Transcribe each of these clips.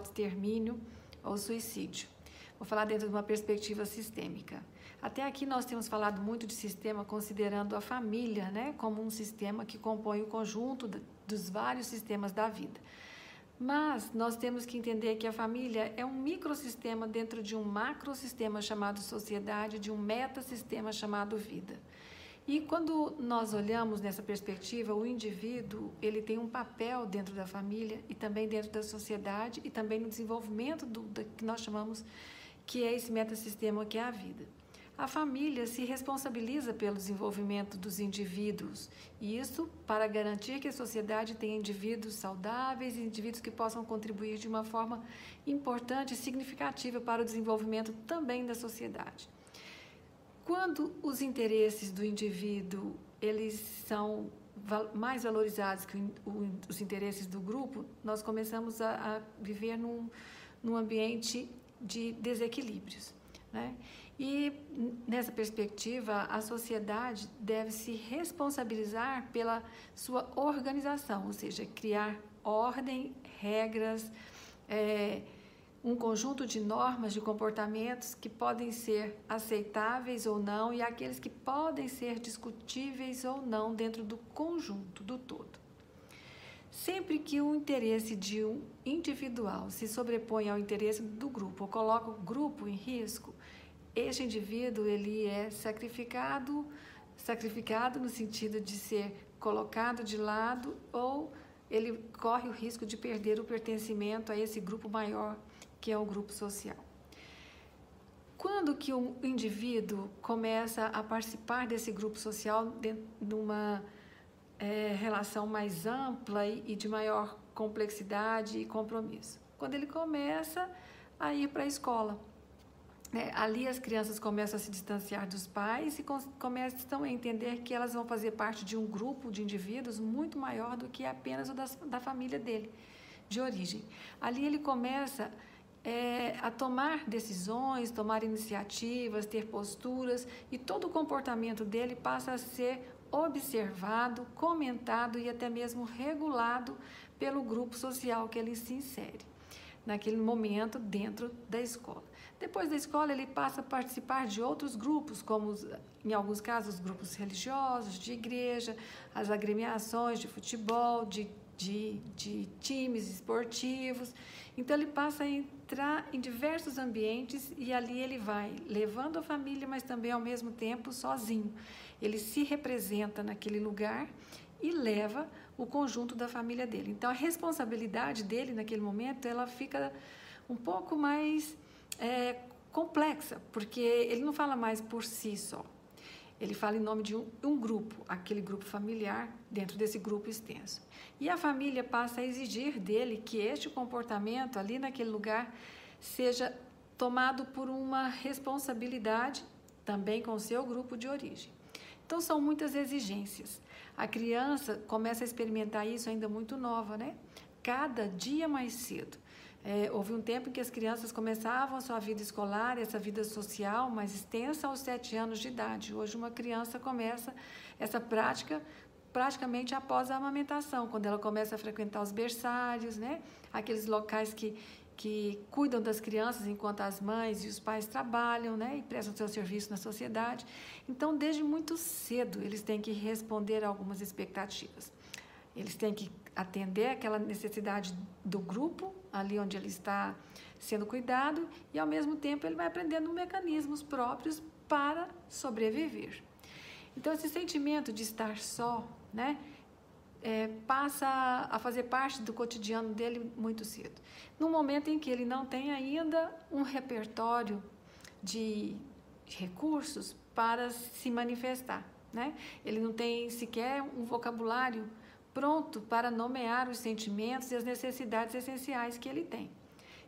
autoextermínio ou suicídio. Vou falar dentro de uma perspectiva sistêmica. Até aqui nós temos falado muito de sistema considerando a família, né, como um sistema que compõe o conjunto dos vários sistemas da vida. Mas nós temos que entender que a família é um microsistema dentro de um macrosistema chamado sociedade, de um metasistema chamado vida. E quando nós olhamos nessa perspectiva, o indivíduo ele tem um papel dentro da família e também dentro da sociedade e também no desenvolvimento do, do que nós chamamos que é esse metasistema que é a vida. A família se responsabiliza pelo desenvolvimento dos indivíduos, e isso para garantir que a sociedade tenha indivíduos saudáveis indivíduos que possam contribuir de uma forma importante e significativa para o desenvolvimento também da sociedade. Quando os interesses do indivíduo eles são mais valorizados que os interesses do grupo, nós começamos a, a viver num, num ambiente de desequilíbrios. Né? E nessa perspectiva, a sociedade deve se responsabilizar pela sua organização, ou seja, criar ordem, regras, é, um conjunto de normas de comportamentos que podem ser aceitáveis ou não e aqueles que podem ser discutíveis ou não dentro do conjunto, do todo. Sempre que o interesse de um individual se sobrepõe ao interesse do grupo ou coloca o grupo em risco, este indivíduo ele é sacrificado, sacrificado no sentido de ser colocado de lado ou ele corre o risco de perder o pertencimento a esse grupo maior que é o grupo social. Quando que um indivíduo começa a participar desse grupo social dentro de uma é, relação mais ampla e, de maior complexidade e compromisso? Quando ele começa a ir para a escola é, ali as crianças começam a se distanciar dos pais e começam a entender que elas vão fazer parte de um grupo de indivíduos muito maior do que apenas o da família dele, de origem. Ali ele começa é, a tomar decisões, tomar iniciativas, ter posturas e todo o comportamento dele passa a ser observado, comentado e até mesmo regulado pelo grupo social que ele se insere naquele momento dentro da escola. Depois da escola, ele passa a participar de outros grupos, como em alguns casos, grupos religiosos, de igreja, as agremiações de futebol, de, de, de times esportivos. Então, ele passa a entrar em diversos ambientes e ali ele vai levando a família, mas também ao mesmo tempo sozinho. Ele se representa naquele lugar e leva o conjunto da família dele. Então, a responsabilidade dele naquele momento ela fica um pouco mais é, complexa, porque ele não fala mais por si só. Ele fala em nome de um, um, grupo, aquele grupo familiar, dentro desse grupo extenso. E a família passa a exigir dele que este comportamento ali naquele lugar seja tomado por uma responsabilidade também com o seu grupo de origem. Então são muitas exigências. A criança começa a experimentar isso ainda muito nova, né? Cada dia mais cedo. É, houve um tempo em que as crianças começavam a sua vida escolar, essa vida social mais extensa aos sete anos de idade. Hoje uma criança começa essa prática praticamente após a amamentação, quando ela começa a frequentar os berçários, né? Aqueles locais que que cuidam das crianças enquanto as mães e os pais trabalham, né, e prestam seu serviço na sociedade. Então, desde muito cedo, eles têm que responder a algumas expectativas. Eles têm que atender aquela necessidade do grupo, ali onde ele está sendo cuidado, e ao mesmo tempo ele vai aprendendo mecanismos próprios para sobreviver. Então, esse sentimento de estar só, né, é, passa a fazer parte do cotidiano dele muito cedo. No momento em que ele não tem ainda um repertório de recursos para se manifestar, né? Ele não tem sequer um vocabulário pronto para nomear os sentimentos e as necessidades essenciais que ele tem.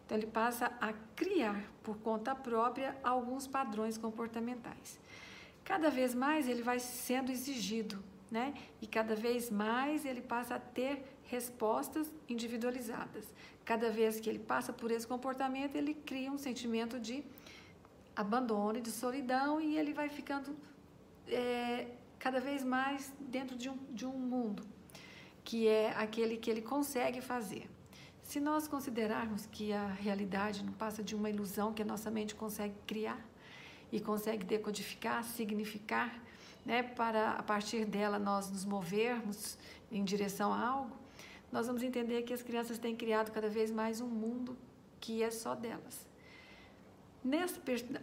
Então, ele passa a criar por conta própria alguns padrões comportamentais. Cada vez mais ele vai sendo exigido, né? E cada vez mais ele passa a ter respostas individualizadas. Cada vez que ele passa por esse comportamento, ele cria um sentimento de abandono e de solidão e ele vai ficando é, cada vez mais dentro de um, de um mundo que é aquele que ele consegue fazer. se nós considerarmos que a realidade não passa de uma ilusão que a nossa mente consegue criar e consegue decodificar, significar, né, para a partir dela nós nos movermos em direção a algo, nós vamos entender que as crianças têm criado cada vez mais um mundo que é só delas. Nessa,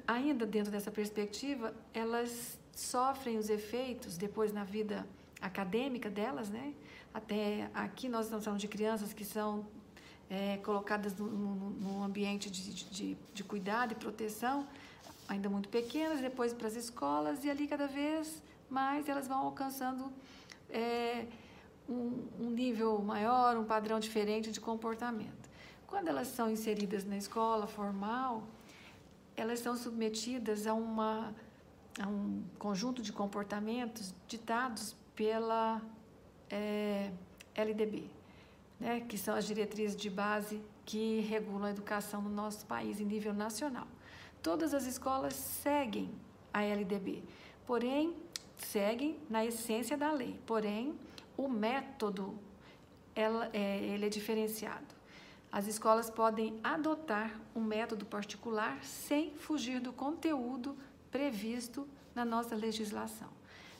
ainda dentro dessa perspectiva, elas sofrem os efeitos depois na vida acadêmica delas, né? Até aqui nós estamos falando de crianças que são é, colocadas num ambiente de, de, de cuidado e proteção, ainda muito pequenas, depois para as escolas, e ali cada vez mais elas vão alcançando é, um, um nível maior, um padrão diferente de comportamento. Quando elas são inseridas na escola formal, elas são submetidas a, uma, a um conjunto de comportamentos ditados pela é, LDB, né, que são as diretrizes de base que regulam a educação no nosso país em nível nacional. Todas as escolas seguem a LDB, porém, seguem na essência da lei, porém, o método ela, é, ele é diferenciado. As escolas podem adotar um método particular sem fugir do conteúdo previsto na nossa legislação.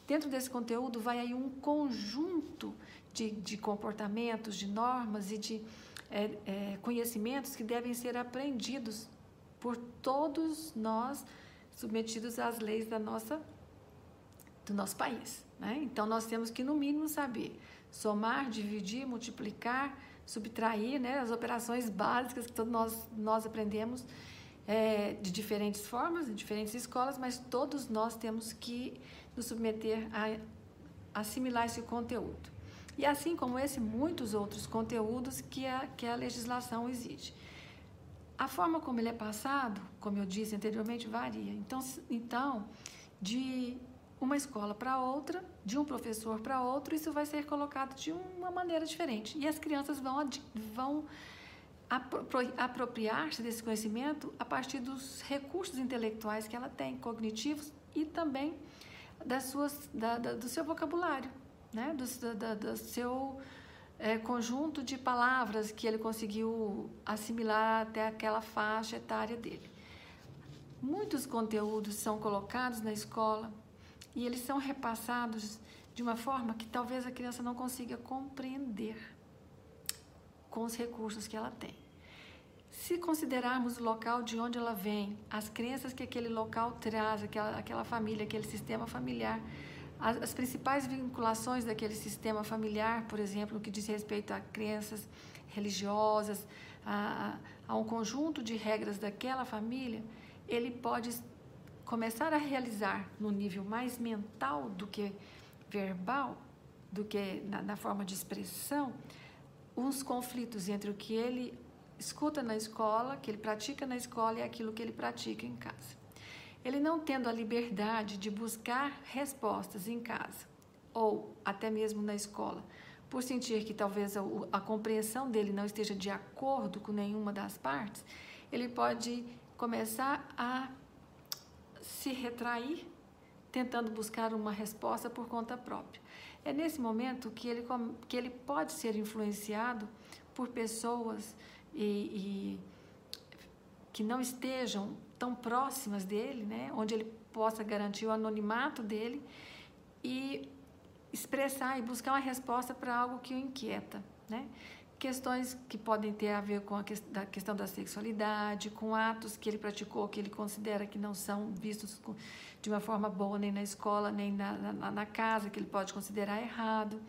Dentro desse conteúdo vai aí um conjunto de, de comportamentos, de normas e de é, é, conhecimentos que devem ser aprendidos por todos nós submetidos às leis da nossa, do nosso país. Né? Então, nós temos que, no mínimo, saber somar, dividir, multiplicar, subtrair, né? as operações básicas que todos nós, nós aprendemos é, de diferentes formas, em diferentes escolas, mas todos nós temos que nos submeter a assimilar esse conteúdo. E assim como esse, muitos outros conteúdos que a, que a legislação exige. A forma como ele é passado, como eu disse anteriormente, varia. Então, então de uma escola para outra, de um professor para outro, isso vai ser colocado de uma maneira diferente. E as crianças vão, vão apropriar-se desse conhecimento a partir dos recursos intelectuais que ela tem, cognitivos e também das suas, da, da, do seu vocabulário, né? do, da, do seu é, conjunto de palavras que ele conseguiu assimilar até aquela faixa etária dele. Muitos conteúdos são colocados na escola e eles são repassados de uma forma que talvez a criança não consiga compreender com os recursos que ela tem. Se considerarmos o local de onde ela vem, as crenças que aquele local traz, aquela, aquela família, aquele sistema familiar, as, as principais vinculações daquele sistema familiar, por exemplo, no que diz respeito a crenças religiosas, a, a um conjunto de regras daquela família, ele pode começar a realizar no nível mais mental do que verbal, do que na, na forma de expressão, uns conflitos entre o que ele escuta na escola, que ele pratica na escola e aquilo que ele pratica em casa. Ele não tendo a liberdade de buscar respostas em casa ou até mesmo na escola, por sentir que talvez a, a compreensão dele não esteja de acordo com nenhuma das partes, ele pode começar a se retrair, tentando buscar uma resposta por conta própria. É nesse momento que ele, que ele pode ser influenciado por pessoas e, e que não estejam tão próximas dele, né? onde ele possa garantir o anonimato dele e expressar e buscar uma resposta para algo que o inquieta. Né? questões que podem ter a ver com a questão da sexualidade, com atos que ele praticou que ele considera que não são vistos de uma forma boa nem na escola, nem na, na, na casa, que ele pode considerar errado.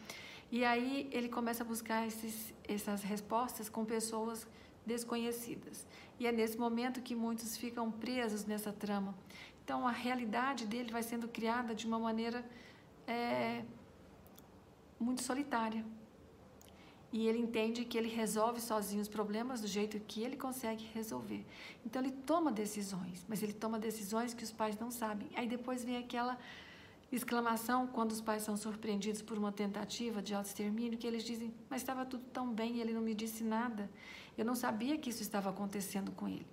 E aí ele começa a buscar esses, essas respostas com pessoas desconhecidas. E é nesse momento que muitos ficam presos nessa trama. Então a realidade dele vai sendo criada de uma maneira é, muito solitária e ele entende que ele resolve sozinho os problemas do jeito que ele consegue resolver. Então ele toma decisões, mas ele toma decisões que os pais não sabem. Aí depois vem aquela exclamação quando os pais são surpreendidos por uma tentativa de autoextermínio, que eles dizem: "Mas estava tudo tão bem ele não me disse nada. Eu não sabia que isso estava acontecendo com ele."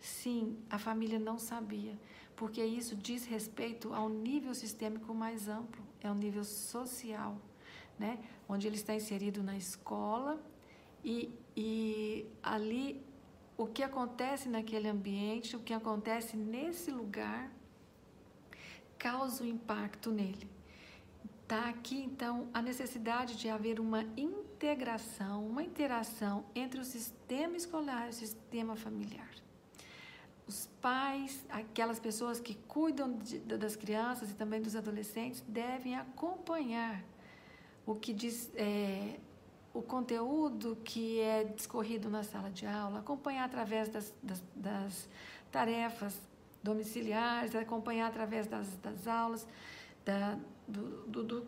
Sim, a família não sabia, porque isso diz respeito ao nível sistêmico mais amplo, é o nível social né? onde ele está inserido na escola E, e ali, o que acontece naquele ambiente, o que acontece nesse lugar, causa um impacto nele. Está aqui, então, a necessidade de haver uma integração, uma interação entre o sistema escolar e o sistema familiar. Os pais, aquelas pessoas que cuidam de, das crianças e também dos adolescentes, devem acompanhar o que diz é, o conteúdo que é discorrido na sala de aula, acompanhar através das, das, das tarefas domiciliares, acompanhar através das, das aulas, da, do, do, do,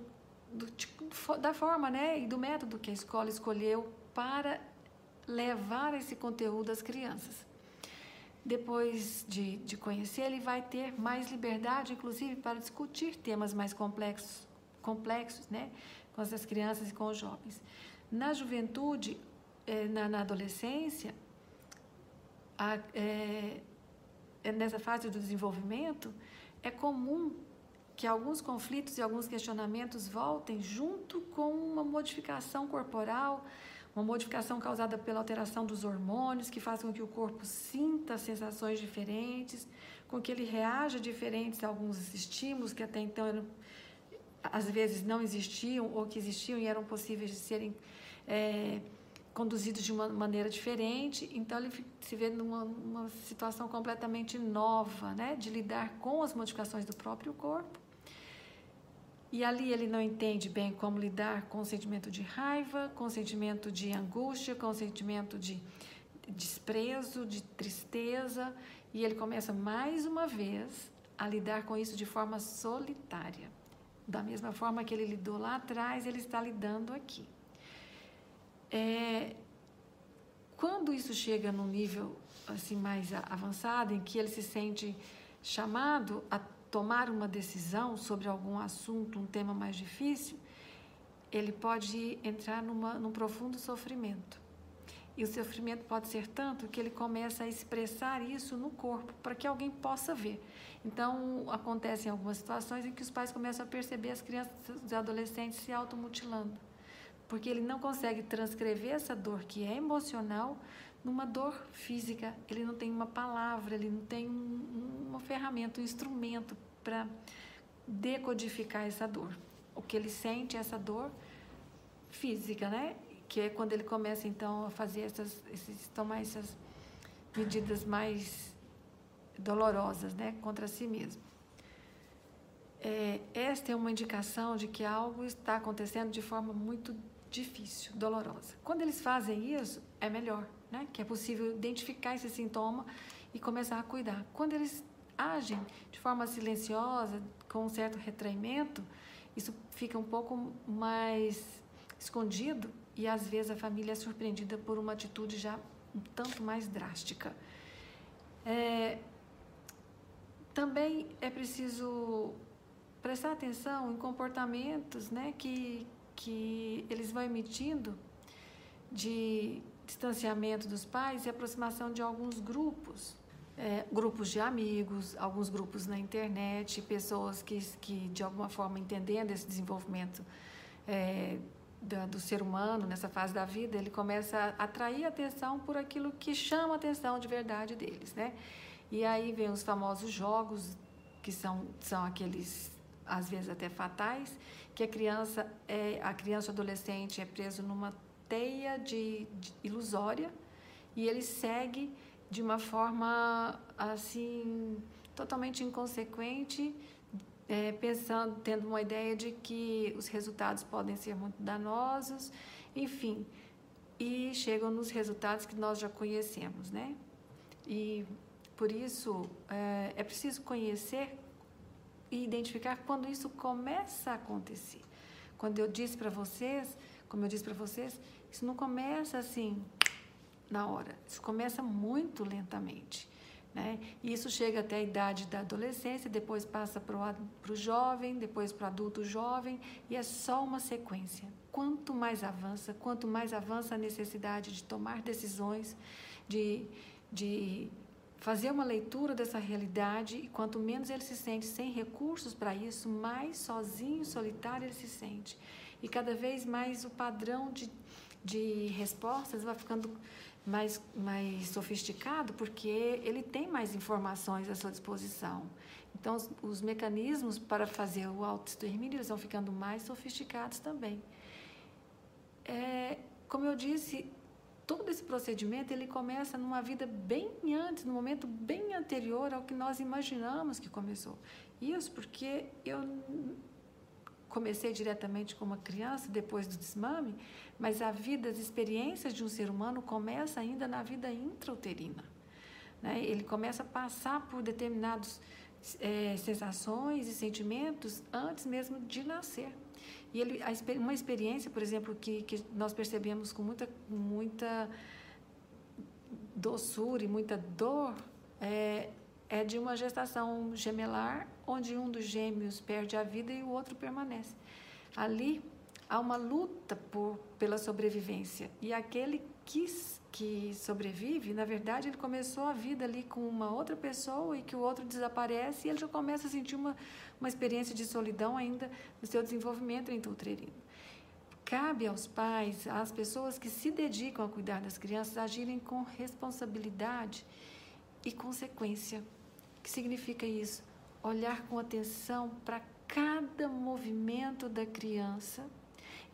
do, da forma né, e do método que a escola escolheu para levar esse conteúdo às crianças. Depois de, de conhecer, ele vai ter mais liberdade, inclusive, para discutir temas mais complexos, complexos né, com as crianças e com os jovens. Na juventude, eh, na, na adolescência, a, é, nessa fase do desenvolvimento, é comum que alguns conflitos e alguns questionamentos voltem junto com uma modificação corporal, uma modificação causada pela alteração dos hormônios, que faz com que o corpo sinta sensações diferentes, com que ele reaja diferentes a alguns estímulos que até então eram, às vezes não existiam ou que existiam e eram possíveis de serem é, conduzidos de uma maneira diferente, então ele se vê numa situação completamente nova, né, de lidar com as modificações do próprio corpo. E ali ele não entende bem como lidar com o sentimento de raiva, com o sentimento de angústia, com o sentimento de desprezo, de tristeza, e ele começa mais uma vez a lidar com isso de forma solitária. Da mesma forma que ele lidou lá atrás, ele está lidando aqui. É, quando isso chega num nível assim mais avançado, em que ele se sente chamado a tomar uma decisão sobre algum assunto, um tema mais difícil, ele pode entrar numa, num profundo sofrimento. E o sofrimento pode ser tanto que ele começa a expressar isso no corpo, para que alguém possa ver. Então, acontecem algumas situações em que os pais começam a perceber as crianças e adolescentes se automutilando porque ele não consegue transcrever essa dor que é emocional numa dor física. Ele não tem uma palavra, ele não tem um, uma ferramenta, um instrumento para decodificar essa dor. O que ele sente é essa dor física, né? Que é quando ele começa então a fazer essas, esses, tomar essas medidas mais dolorosas, né, contra si mesmo. É, esta é uma indicação de que algo está acontecendo de forma muito difícil, dolorosa. Quando eles fazem isso, é melhor, né? Que é possível identificar esse sintoma e começar a cuidar. Quando eles agem de forma silenciosa, com um certo retraimento, isso fica um pouco mais escondido e às vezes a família é surpreendida por uma atitude já um tanto mais drástica. É, também é preciso prestar atenção em comportamentos né, que, que eles vão emitindo de distanciamento dos pais e aproximação de alguns grupos. É, grupos de amigos, alguns grupos na internet, pessoas que, que de alguma forma entendendo esse desenvolvimento é, do, do, ser humano nessa fase da vida, ele começa a atrair atenção por aquilo que chama a atenção de verdade deles, né? E aí vem os famosos jogos, que são, são aqueles, às vezes até fatais, que a criança é a criança adolescente é preso numa teia de, de ilusória e ele segue de uma forma assim totalmente inconsequente, é, pensando, tendo uma ideia de que os resultados podem ser muito danosos, enfim, e chegam nos resultados que nós já conhecemos, né? E por isso é, é preciso conhecer e identificar quando isso começa a acontecer. Quando eu disse para vocês, como eu disse para vocês, isso não começa assim na hora, isso começa muito lentamente. Né? E isso chega até a idade da adolescência, depois passa para o jovem, depois para o adulto jovem, e é só uma sequência. Quanto mais avança, quanto mais avança a necessidade de tomar decisões, de, de fazer uma leitura dessa realidade e quanto menos ele se sente sem recursos para isso, mais sozinho, solitário ele se sente. E cada vez mais o padrão de, de respostas vai ficando mais, mais sofisticado porque ele tem mais informações à sua disposição. Então, os, os mecanismos para fazer o auto-extermínio vão ficando mais sofisticados também. É, como eu disse, todo esse procedimento ele começa numa vida bem antes, no momento bem anterior ao que nós imaginamos que começou. Isso porque eu comecei diretamente como uma criança depois do desmame, mas a vida, as experiências de um ser humano começa ainda na vida intrauterina. Né? Ele começa a passar por determinadas é, sensações e sentimentos antes mesmo de nascer. E ele, uma experiência, por exemplo, que, que nós percebemos com muita, muita doçura e muita dor, é, é de uma gestação gemelar, onde um dos gêmeos perde a vida e o outro permanece. Ali há uma luta por, pela sobrevivência. E aquele que, que sobrevive, na verdade, ele começou a vida ali com uma outra pessoa e que o outro desaparece e ele já começa a sentir uma, uma experiência de solidão ainda no seu desenvolvimento intrauterino. Cabe aos pais, às pessoas que se dedicam a cuidar das crianças, agirem com responsabilidade e consequência. O que significa isso? Olhar com atenção para cada movimento da criança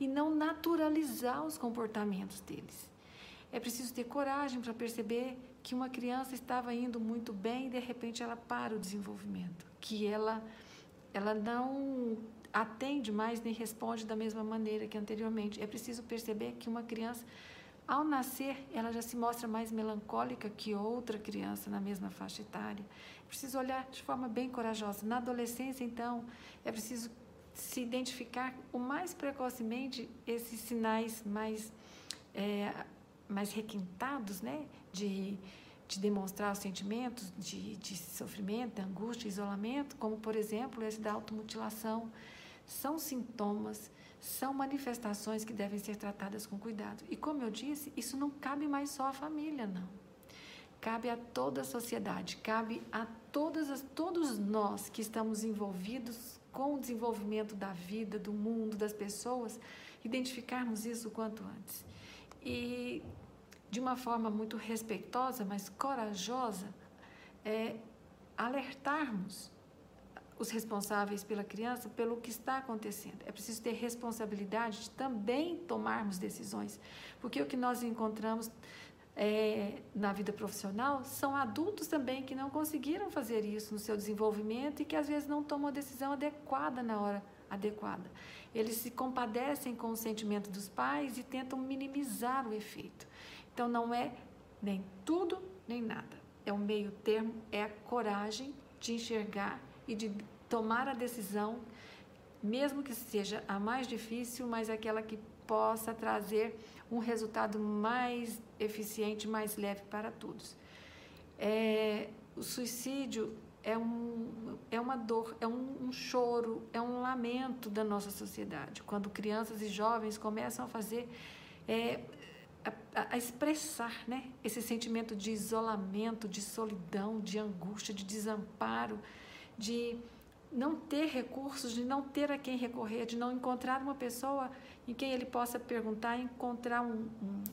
e não naturalizar os comportamentos deles. É preciso ter coragem para perceber que uma criança estava indo muito bem e de repente ela para o desenvolvimento, que ela ela não atende mais nem responde da mesma maneira que anteriormente. É preciso perceber que uma criança ao nascer, ela já se mostra mais melancólica que outra criança na mesma faixa etária. É preciso olhar de forma bem corajosa. Na adolescência, então, é preciso se identificar o mais precocemente esses sinais mais, é, mais requintados, né? De, de demonstrar os sentimentos de, de sofrimento, angústia, isolamento, como, por exemplo, esse da automutilação. São sintomas, são manifestações que devem ser tratadas com cuidado. E, como eu disse, isso não cabe mais só à família, não. Cabe a toda a sociedade, cabe a todas as, todos nós que estamos envolvidos com o desenvolvimento da vida, do mundo, das pessoas, identificarmos isso o quanto antes. E de uma forma muito respeitosa, mas corajosa, é, alertarmos os responsáveis pela criança pelo que está acontecendo. É preciso ter responsabilidade de também tomarmos decisões, porque o que nós encontramos é, na vida profissional são adultos também que não conseguiram fazer isso no seu desenvolvimento e que às vezes não tomam a decisão adequada na hora adequada. Eles se compadecem com o sentimento dos pais e tentam minimizar o efeito. Então não é nem tudo nem nada. É um meio termo, é a coragem de enxergar e de tomar a decisão, mesmo que seja a mais difícil, mas aquela que possa trazer um resultado mais eficiente, mais leve para todos. É, o suicídio é, um, é uma dor, é um, um, choro, é um lamento da nossa sociedade. Quando crianças e jovens começam a fazer, é, a, a, expressar né, esse sentimento de isolamento, de solidão, de angústia, de desamparo, de não ter recursos, de não ter a quem recorrer, de não encontrar uma pessoa em quem ele possa perguntar e encontrar um, um,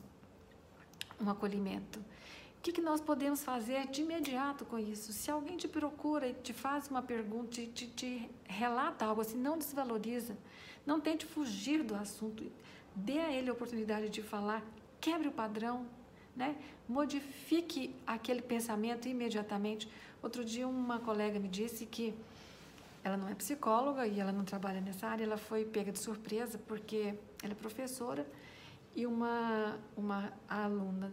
um acolhimento. O que, que, nós podemos fazer de imediato com isso? Se alguém te procura e te faz uma pergunta, te, te, te relata algo assim, não desvaloriza, não tente fugir do assunto, dê a ele a oportunidade de falar, quebre o padrão, né? modifique aquele pensamento imediatamente. Outro dia, uma colega me disse que ela não é psicóloga e ela não trabalha nessa área, ela foi pega de surpresa porque ela é professora e uma, uma aluna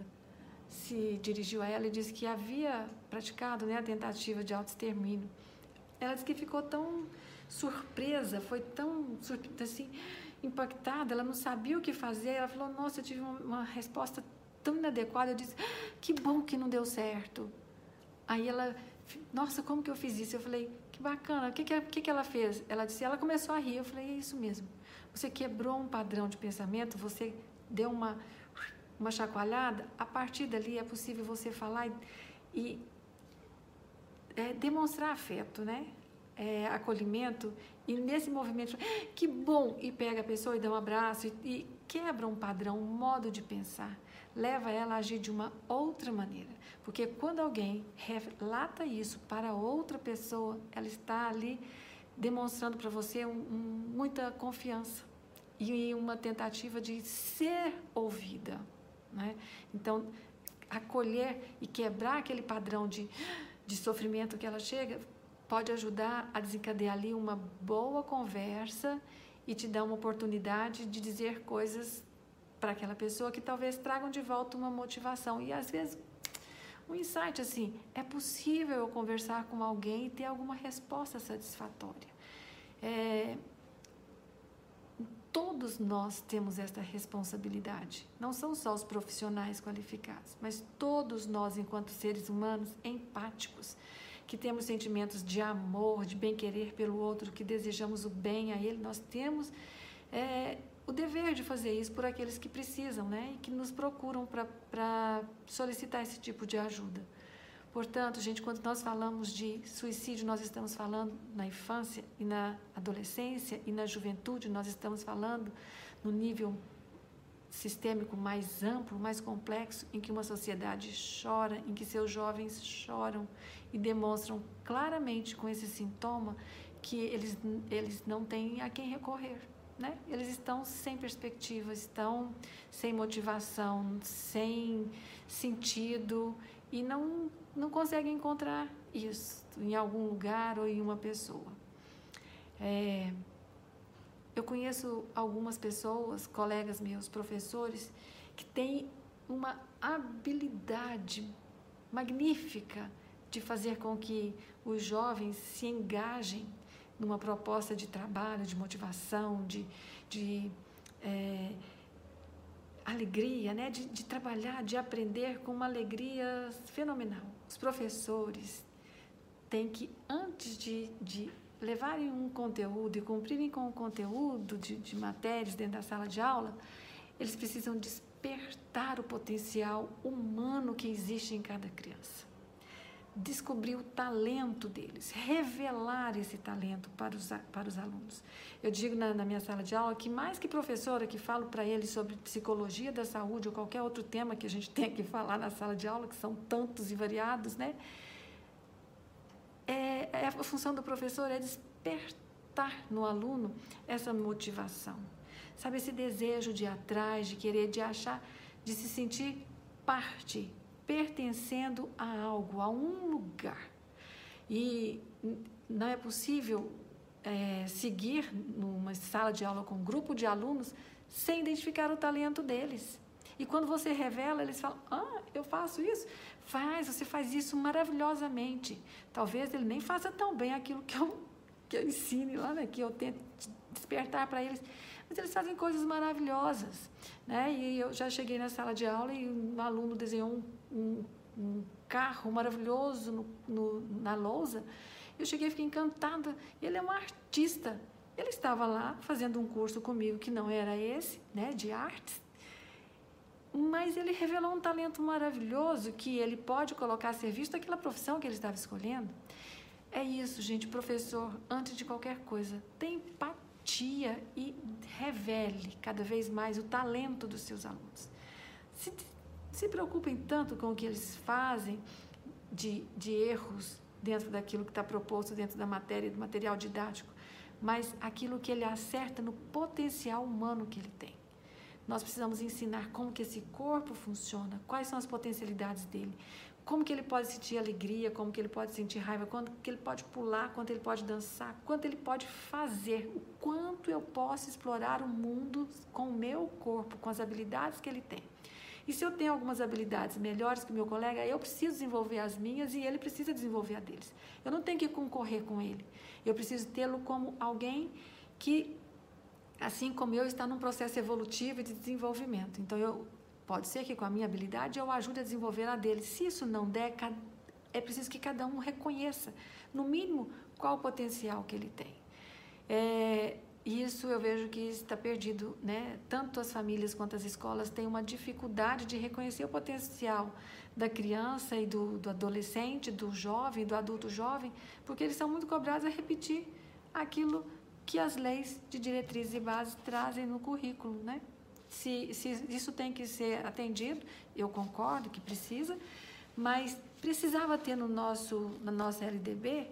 se dirigiu a ela e disse que havia praticado né, a tentativa de autoextermínio. Ela disse que ficou tão surpresa, foi tão assim, impactada, ela não sabia o que fazer. Ela falou: Nossa, eu tive uma resposta tão inadequada. Eu disse: Que bom que não deu certo. Aí ela, Nossa, como que eu fiz isso? Eu falei: que bacana. O que, que, que, ela fez? Ela disse, ela começou a rir. Eu falei, é isso mesmo. Você quebrou um padrão de pensamento, você deu uma, uma chacoalhada. A partir dali é possível você falar e, e é, demonstrar afeto, né? É, acolhimento. E nesse movimento, que bom! E pega a pessoa e dá um abraço. E, e quebra um padrão, um modo de pensar, leva ela a agir de uma outra maneira. Porque quando alguém relata isso para outra pessoa, ela está ali demonstrando para você um, um, muita confiança e uma tentativa de ser ouvida. Né? Então, acolher e quebrar aquele padrão de, de sofrimento que ela chega pode ajudar a desencadear ali uma boa conversa e te dar uma oportunidade de dizer coisas para aquela pessoa que talvez tragam de volta uma motivação. E às vezes, um insight assim: é possível eu conversar com alguém e ter alguma resposta satisfatória. É, todos nós temos esta responsabilidade. Não são só os profissionais qualificados, mas todos nós, enquanto seres humanos empáticos, que temos sentimentos de amor, de bem-querer pelo outro, que desejamos o bem a ele, nós temos é, o dever de fazer isso por aqueles que precisam, né? E que nos procuram para solicitar esse tipo de ajuda. Portanto, gente, quando nós falamos de suicídio, nós estamos falando na infância e na adolescência e na juventude, nós estamos falando no nível sistêmico mais amplo, mais complexo, em que uma sociedade chora, em que seus jovens choram e demonstram claramente com esse sintoma que eles, eles não têm a quem recorrer. Né? Eles estão sem perspectiva, estão sem motivação, sem sentido e não, não conseguem encontrar isso em algum lugar ou em uma pessoa. É, eu conheço algumas pessoas, colegas meus, professores, que têm uma habilidade magnífica de fazer com que os jovens se engajem numa proposta de trabalho, de motivação, de, de é, alegria, né? De, de, trabalhar, de aprender com uma alegria fenomenal. Os professores têm que, antes de, de levarem um conteúdo e cumprirem com o conteúdo de, de matérias dentro da sala de aula, eles precisam despertar o potencial humano que existe em cada criança descobrir o talento deles, revelar esse talento para os, para os alunos. Eu digo na, na minha sala de aula que, mais que professora que falo para eles sobre psicologia da saúde ou qualquer outro tema que a gente tem que falar na sala de aula, que são tantos e variados, né? A função do professor é despertar no aluno essa motivação, sabe, esse desejo de ir atrás, de querer, de achar, de se sentir parte pertencendo a algo, a um lugar. E não é possível é, seguir numa sala de aula com um grupo de alunos sem identificar o talento deles. E quando você revela, eles falam: Ah, eu faço isso? Faz, você faz isso maravilhosamente. Talvez ele nem faça tão bem aquilo que eu, que eu ensine lá, né, que eu tento despertar para eles mas eles fazem coisas maravilhosas. Né? E eu já cheguei na sala de aula e um aluno desenhou um, um, um carro maravilhoso no, no, na lousa. Eu cheguei e fiquei encantada. Ele é um artista. Ele estava lá fazendo um curso comigo que não era esse, né, de artes, mas ele revelou um talento maravilhoso que ele pode colocar a serviço daquela profissão que ele estava escolhendo. É isso, gente, professor, antes de qualquer coisa, tem empatia e revele cada vez mais o talento dos seus alunos. Se, se preocupem tanto com o que eles fazem de, de erros dentro daquilo que está proposto dentro da matéria, do material didático, mas aquilo que ele acerta no potencial humano que ele tem. Nós precisamos ensinar como que esse corpo funciona, quais são as potencialidades dele, como que ele pode sentir alegria, como que ele pode sentir raiva, quanto que ele pode pular, quanto ele pode dançar, quanto ele pode fazer, o quanto eu posso explorar o mundo com o meu corpo, com as habilidades que ele tem. E se eu tenho algumas habilidades melhores que o meu colega, eu preciso desenvolver as minhas e ele precisa desenvolver a deles. Eu não tenho que concorrer com ele. Eu preciso tê-lo como alguém que, assim como eu, está num processo evolutivo e de desenvolvimento. Então, eu Pode ser que com a minha habilidade eu ajude a desenvolver a dele. Se isso não der, é preciso que cada um reconheça, no mínimo, qual o potencial que ele tem. É, isso eu vejo que está perdido, né? Tanto as famílias quanto as escolas têm uma dificuldade de reconhecer o potencial da criança e do, do adolescente, do jovem, do adulto jovem, porque eles são muito cobrados a repetir aquilo que as leis de diretrizes e bases trazem no currículo, né? se, se isso tem que ser atendido, eu concordo que precisa, mas precisava ter no nosso, na nossa LDB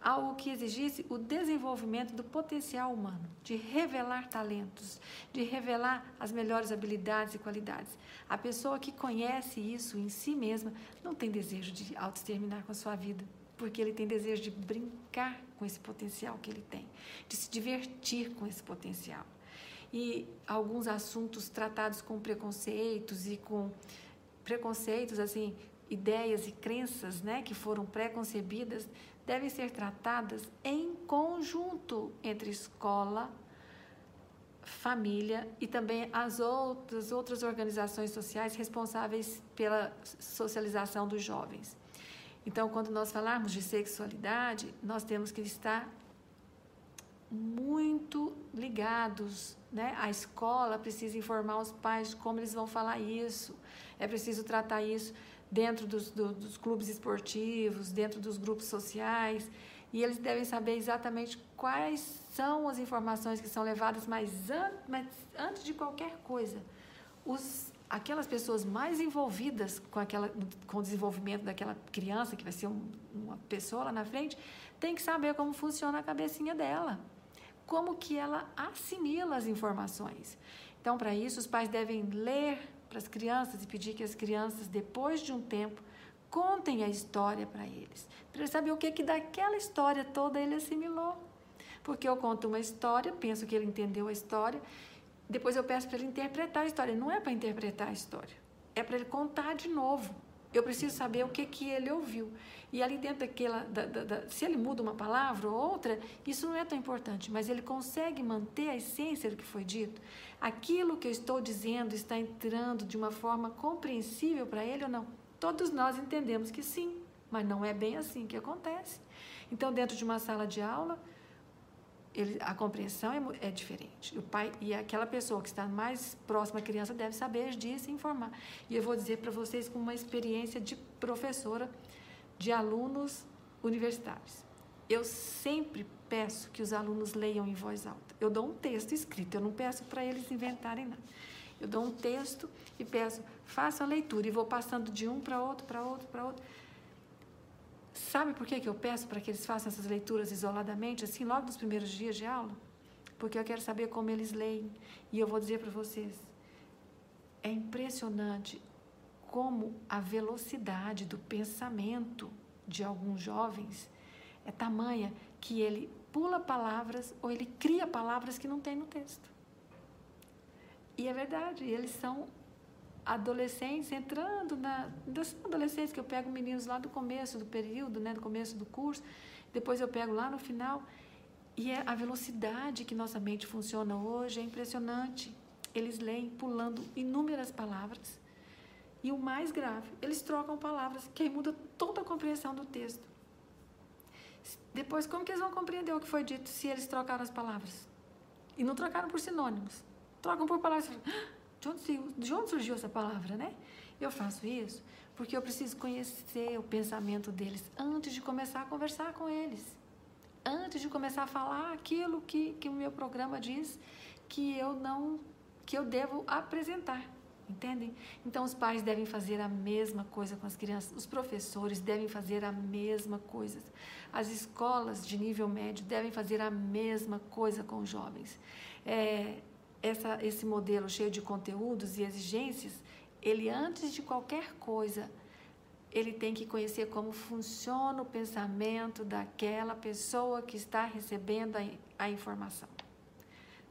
algo que exigisse o desenvolvimento do potencial humano, de revelar talentos, de revelar as melhores habilidades e qualidades. A pessoa que conhece isso em si mesma não tem desejo de auto-exterminar com a sua vida, porque ele tem desejo de brincar com esse potencial que ele tem, de se divertir com esse potencial. E alguns assuntos tratados com preconceitos e com preconceitos assim, ideias e crenças, né, que foram preconcebidas, devem ser tratadas em conjunto entre escola, família e também as outras, outras organizações sociais responsáveis pela socialização dos jovens. Então, quando nós falarmos de sexualidade, nós temos que estar muito ligados, né? A escola precisa informar os pais como eles vão falar isso. É preciso tratar isso dentro dos, do, dos clubes esportivos, dentro dos grupos sociais, e eles devem saber exatamente quais são as informações que são levadas, mas, an, mas antes de qualquer coisa, os, aquelas pessoas mais envolvidas com, aquela, com o desenvolvimento daquela criança, que vai ser um, uma pessoa lá na frente, tem que saber como funciona a cabecinha dela, como que ela assimila as informações. Então, para isso, os pais devem ler para as crianças e pedir que as crianças, depois de um tempo, contem a história para eles, para eles saberem o que, que daquela história toda ele assimilou. Porque eu conto uma história, penso que ele entendeu a história, depois eu peço para ele interpretar a história. Não é para interpretar a história, é para ele contar de novo. Eu preciso saber o que, que ele ouviu. E ali dentro daquela. Da, da, da, se ele muda uma palavra ou outra, isso não é tão importante, mas ele consegue manter a essência do que foi dito. Aquilo que eu estou dizendo está entrando de uma forma compreensível para ele ou não? Todos nós entendemos que sim, mas não é bem assim que acontece. Então, dentro de uma sala de aula, ele, a compreensão é, é, diferente. O pai e aquela pessoa que está mais próxima à criança deve saber disso e informar. E eu vou dizer para vocês com uma experiência de professora de alunos universitários. Eu sempre peço que os alunos leiam em voz alta. Eu dou um texto escrito, eu não peço para eles inventarem nada. Eu dou um texto e peço, faça a leitura e vou passando de um para outro, para outro, para outro. Sabe por que, que eu peço para que eles façam essas leituras isoladamente, assim, logo nos primeiros dias de aula? Porque eu quero saber como eles leem. E eu vou dizer para vocês: é impressionante como a velocidade do pensamento de alguns jovens é tamanha que ele pula palavras ou ele cria palavras que não tem no texto. E é verdade, eles são adolescentes entrando na das adolescentes que eu pego meninos lá do começo do período, né, do começo do curso, depois eu pego lá no final e é a velocidade que nossa mente funciona hoje é impressionante. Eles leem pulando inúmeras palavras e o mais grave, eles trocam palavras, que aí muda toda a compreensão do texto. Depois, como que eles vão compreender o que foi dito se eles trocaram as palavras? E não trocaram por sinônimos. Trocam por palavras. De onde, de onde surgiu essa palavra, né? Eu faço isso porque eu preciso conhecer o pensamento deles antes de começar a conversar com eles. Antes de começar a falar aquilo que, que o meu programa diz que eu não que eu devo apresentar. Entendem? Então, os pais devem fazer a mesma coisa com as crianças, os professores devem fazer a mesma coisa, as escolas de nível médio devem fazer a mesma coisa com os jovens. É, essa, esse modelo cheio de conteúdos e exigências, ele, antes de qualquer coisa, ele tem que conhecer como funciona o pensamento daquela pessoa que está recebendo a, a informação.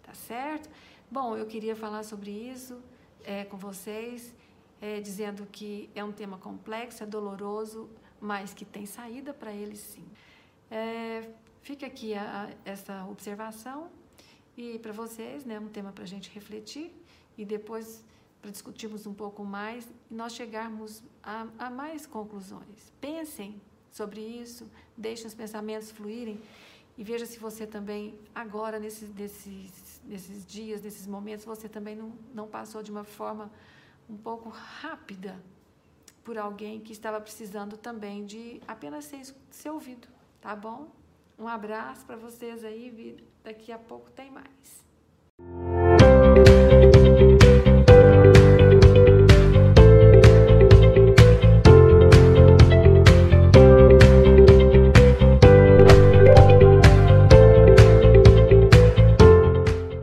Tá certo? Bom, eu queria falar sobre isso é, com vocês, é, dizendo que é um tema complexo, é doloroso, mas que tem saída para ele sim. É, fica aqui a, a, essa observação e para vocês, né, um tema para a gente refletir e depois para discutirmos um pouco mais e nós chegarmos a, a mais conclusões. Pensem sobre isso, deixem os pensamentos fluírem e veja se você também, agora, nesses, nesses, nesses dias, nesses momentos, você também não, não passou de uma forma um pouco rápida por alguém que estava precisando também de apenas ser, ser ouvido, tá bom? Um abraço para vocês aí, daqui a pouco tem mais.